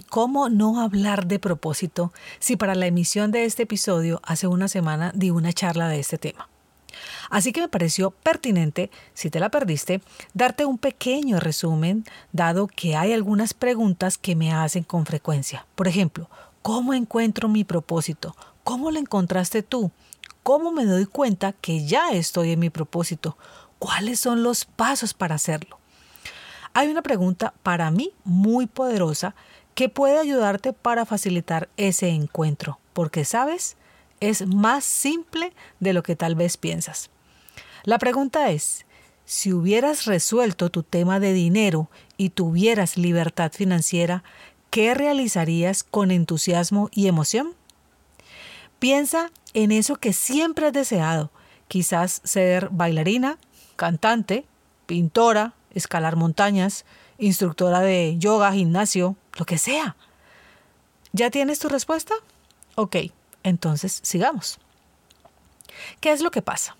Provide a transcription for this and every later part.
¿Y cómo no hablar de propósito si para la emisión de este episodio hace una semana di una charla de este tema? Así que me pareció pertinente, si te la perdiste, darte un pequeño resumen, dado que hay algunas preguntas que me hacen con frecuencia. Por ejemplo, ¿cómo encuentro mi propósito? ¿Cómo lo encontraste tú? ¿Cómo me doy cuenta que ya estoy en mi propósito? ¿Cuáles son los pasos para hacerlo? Hay una pregunta para mí muy poderosa que puede ayudarte para facilitar ese encuentro, porque sabes, es más simple de lo que tal vez piensas. La pregunta es, si hubieras resuelto tu tema de dinero y tuvieras libertad financiera, ¿qué realizarías con entusiasmo y emoción? Piensa en eso que siempre has deseado, quizás ser bailarina, cantante, pintora, escalar montañas, instructora de yoga, gimnasio, lo que sea. ¿Ya tienes tu respuesta? Ok, entonces sigamos. ¿Qué es lo que pasa?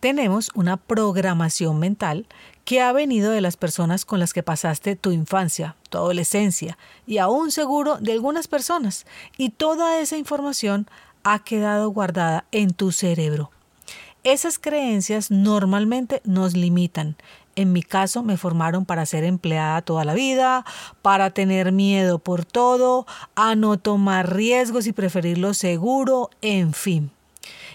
Tenemos una programación mental que ha venido de las personas con las que pasaste tu infancia, tu adolescencia y aún seguro de algunas personas. Y toda esa información ha quedado guardada en tu cerebro. Esas creencias normalmente nos limitan en mi caso me formaron para ser empleada toda la vida, para tener miedo por todo, a no tomar riesgos y preferir lo seguro, en fin.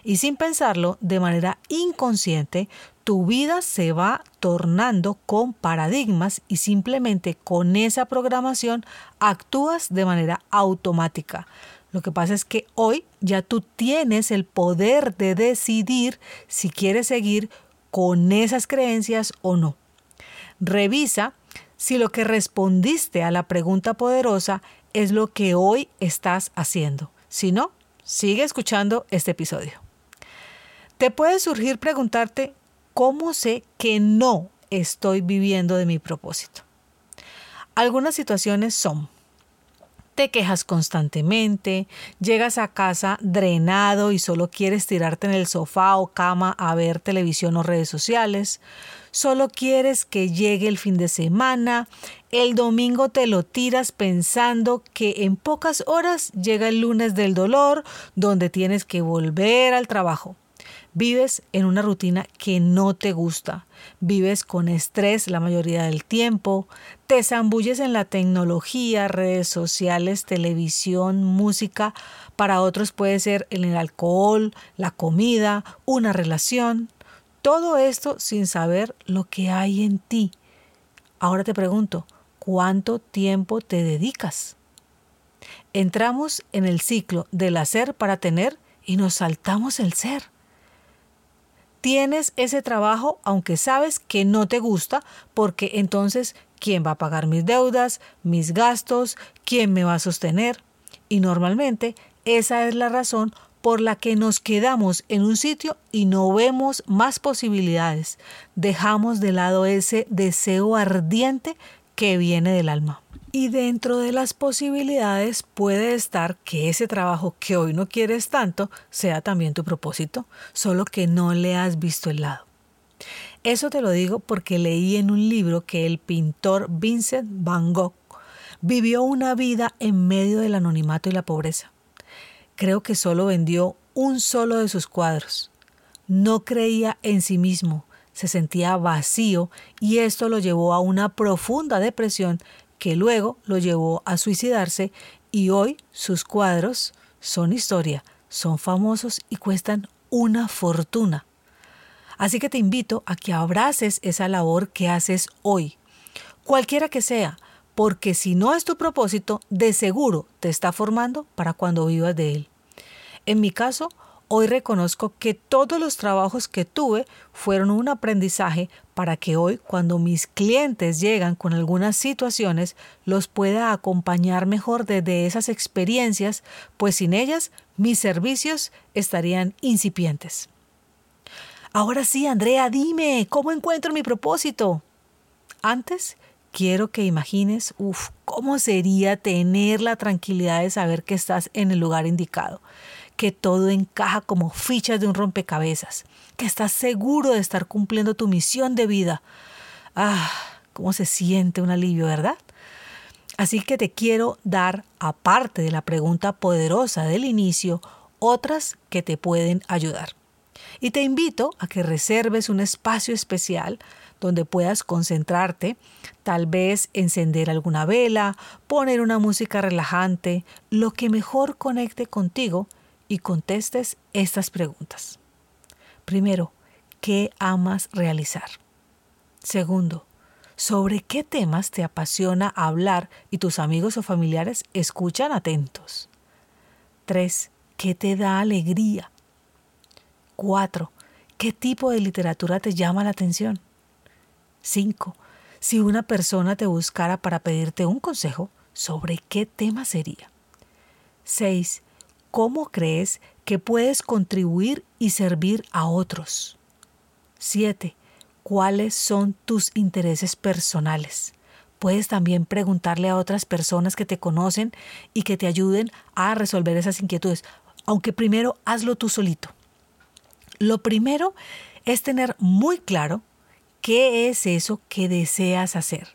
Y sin pensarlo, de manera inconsciente, tu vida se va tornando con paradigmas y simplemente con esa programación actúas de manera automática. Lo que pasa es que hoy ya tú tienes el poder de decidir si quieres seguir con esas creencias o no. Revisa si lo que respondiste a la pregunta poderosa es lo que hoy estás haciendo. Si no, sigue escuchando este episodio. Te puede surgir preguntarte, ¿cómo sé que no estoy viviendo de mi propósito? Algunas situaciones son te quejas constantemente, llegas a casa drenado y solo quieres tirarte en el sofá o cama a ver televisión o redes sociales, solo quieres que llegue el fin de semana, el domingo te lo tiras pensando que en pocas horas llega el lunes del dolor donde tienes que volver al trabajo. Vives en una rutina que no te gusta, vives con estrés la mayoría del tiempo, te zambulles en la tecnología, redes sociales, televisión, música. Para otros puede ser el alcohol, la comida, una relación. Todo esto sin saber lo que hay en ti. Ahora te pregunto, ¿cuánto tiempo te dedicas? Entramos en el ciclo del hacer para tener y nos saltamos el ser tienes ese trabajo aunque sabes que no te gusta, porque entonces, ¿quién va a pagar mis deudas, mis gastos? ¿Quién me va a sostener? Y normalmente esa es la razón por la que nos quedamos en un sitio y no vemos más posibilidades. Dejamos de lado ese deseo ardiente que viene del alma. Y dentro de las posibilidades puede estar que ese trabajo que hoy no quieres tanto sea también tu propósito, solo que no le has visto el lado. Eso te lo digo porque leí en un libro que el pintor Vincent Van Gogh vivió una vida en medio del anonimato y la pobreza. Creo que solo vendió un solo de sus cuadros. No creía en sí mismo, se sentía vacío y esto lo llevó a una profunda depresión que luego lo llevó a suicidarse y hoy sus cuadros son historia, son famosos y cuestan una fortuna. Así que te invito a que abraces esa labor que haces hoy, cualquiera que sea, porque si no es tu propósito, de seguro te está formando para cuando vivas de él. En mi caso, Hoy reconozco que todos los trabajos que tuve fueron un aprendizaje para que hoy, cuando mis clientes llegan con algunas situaciones, los pueda acompañar mejor desde esas experiencias, pues sin ellas mis servicios estarían incipientes. Ahora sí, Andrea, dime, ¿cómo encuentro mi propósito? Antes, quiero que imagines, uff, cómo sería tener la tranquilidad de saber que estás en el lugar indicado que todo encaja como fichas de un rompecabezas, que estás seguro de estar cumpliendo tu misión de vida. Ah, cómo se siente un alivio, ¿verdad? Así que te quiero dar, aparte de la pregunta poderosa del inicio, otras que te pueden ayudar. Y te invito a que reserves un espacio especial donde puedas concentrarte, tal vez encender alguna vela, poner una música relajante, lo que mejor conecte contigo y contestes estas preguntas. Primero, ¿qué amas realizar? Segundo, ¿sobre qué temas te apasiona hablar y tus amigos o familiares escuchan atentos? Tres, ¿qué te da alegría? Cuatro, ¿qué tipo de literatura te llama la atención? Cinco, si una persona te buscara para pedirte un consejo, ¿sobre qué tema sería? Seis, ¿Cómo crees que puedes contribuir y servir a otros? 7. ¿Cuáles son tus intereses personales? Puedes también preguntarle a otras personas que te conocen y que te ayuden a resolver esas inquietudes, aunque primero hazlo tú solito. Lo primero es tener muy claro qué es eso que deseas hacer.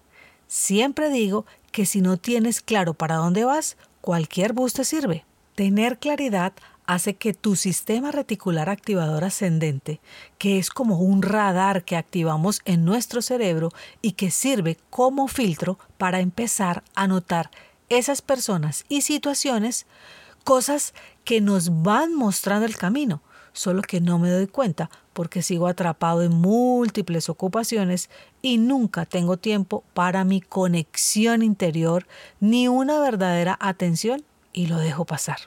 Siempre digo que si no tienes claro para dónde vas, cualquier bus te sirve. Tener claridad hace que tu sistema reticular activador ascendente, que es como un radar que activamos en nuestro cerebro y que sirve como filtro para empezar a notar esas personas y situaciones, cosas que nos van mostrando el camino, solo que no me doy cuenta porque sigo atrapado en múltiples ocupaciones y nunca tengo tiempo para mi conexión interior ni una verdadera atención y lo dejo pasar.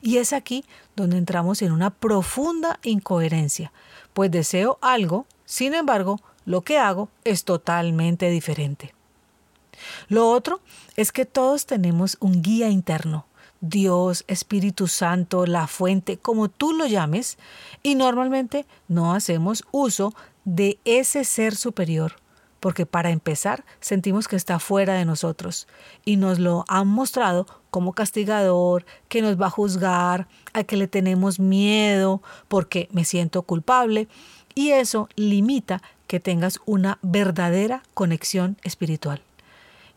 Y es aquí donde entramos en una profunda incoherencia, pues deseo algo, sin embargo, lo que hago es totalmente diferente. Lo otro es que todos tenemos un guía interno, Dios, Espíritu Santo, la fuente, como tú lo llames, y normalmente no hacemos uso de ese ser superior porque para empezar sentimos que está fuera de nosotros y nos lo han mostrado como castigador, que nos va a juzgar, a que le tenemos miedo porque me siento culpable y eso limita que tengas una verdadera conexión espiritual.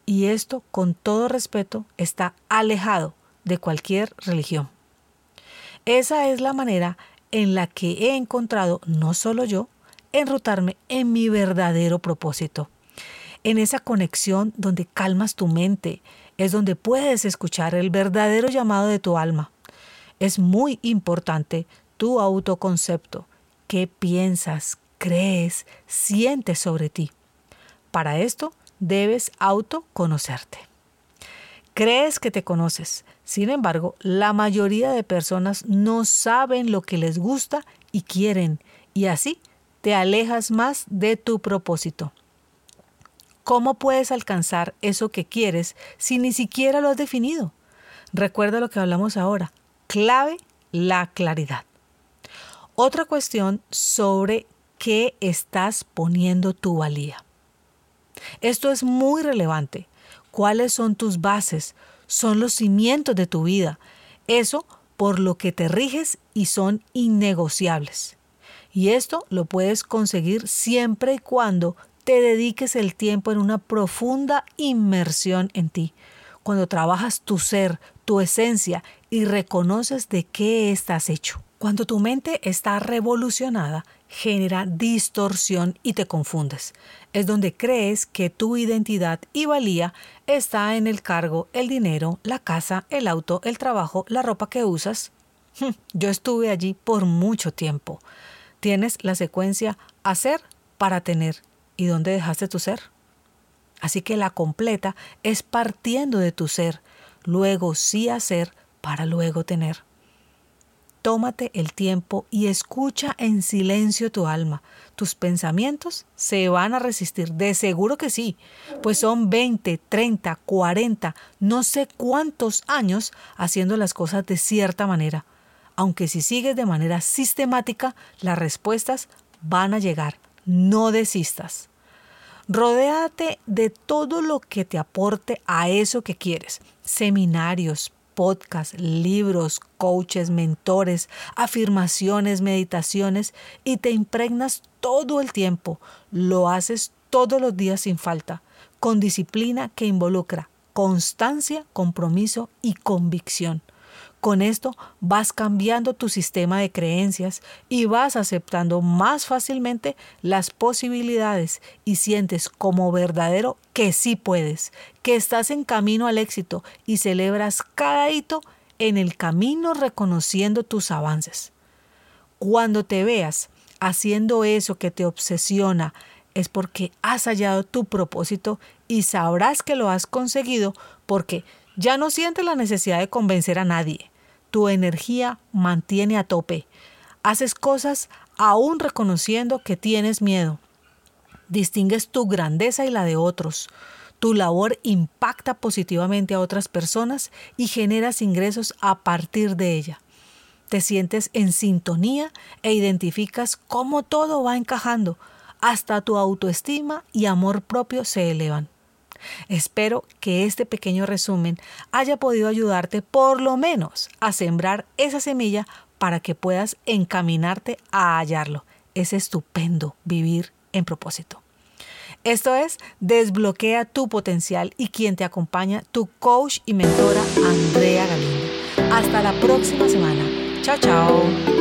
Y esto, con todo respeto, está alejado de cualquier religión. Esa es la manera en la que he encontrado, no solo yo, enrutarme en mi verdadero propósito. En esa conexión donde calmas tu mente, es donde puedes escuchar el verdadero llamado de tu alma. Es muy importante tu autoconcepto, qué piensas, crees, sientes sobre ti. Para esto debes autoconocerte. Crees que te conoces, sin embargo, la mayoría de personas no saben lo que les gusta y quieren, y así te alejas más de tu propósito. ¿Cómo puedes alcanzar eso que quieres si ni siquiera lo has definido? Recuerda lo que hablamos ahora. Clave, la claridad. Otra cuestión sobre qué estás poniendo tu valía. Esto es muy relevante. ¿Cuáles son tus bases? Son los cimientos de tu vida. Eso por lo que te riges y son innegociables. Y esto lo puedes conseguir siempre y cuando te dediques el tiempo en una profunda inmersión en ti. Cuando trabajas tu ser, tu esencia y reconoces de qué estás hecho. Cuando tu mente está revolucionada, genera distorsión y te confundes. Es donde crees que tu identidad y valía está en el cargo, el dinero, la casa, el auto, el trabajo, la ropa que usas. Yo estuve allí por mucho tiempo. Tienes la secuencia hacer para tener. ¿Y dónde dejaste tu ser? Así que la completa es partiendo de tu ser, luego sí hacer para luego tener. tómate el tiempo y escucha en silencio tu alma. ¿Tus pensamientos se van a resistir? De seguro que sí, pues son 20, 30, 40, no sé cuántos años haciendo las cosas de cierta manera. Aunque si sigues de manera sistemática, las respuestas van a llegar. No desistas. Rodéate de todo lo que te aporte a eso que quieres. Seminarios, podcasts, libros, coaches, mentores, afirmaciones, meditaciones y te impregnas todo el tiempo. Lo haces todos los días sin falta, con disciplina que involucra constancia, compromiso y convicción. Con esto vas cambiando tu sistema de creencias y vas aceptando más fácilmente las posibilidades y sientes como verdadero que sí puedes, que estás en camino al éxito y celebras cada hito en el camino reconociendo tus avances. Cuando te veas haciendo eso que te obsesiona, es porque has hallado tu propósito y sabrás que lo has conseguido porque ya no sientes la necesidad de convencer a nadie tu energía mantiene a tope. Haces cosas aún reconociendo que tienes miedo. Distingues tu grandeza y la de otros. Tu labor impacta positivamente a otras personas y generas ingresos a partir de ella. Te sientes en sintonía e identificas cómo todo va encajando. Hasta tu autoestima y amor propio se elevan. Espero que este pequeño resumen haya podido ayudarte por lo menos a sembrar esa semilla para que puedas encaminarte a hallarlo. Es estupendo vivir en propósito. Esto es Desbloquea tu potencial y quien te acompaña, tu coach y mentora Andrea Galindo. Hasta la próxima semana. Chao, chao.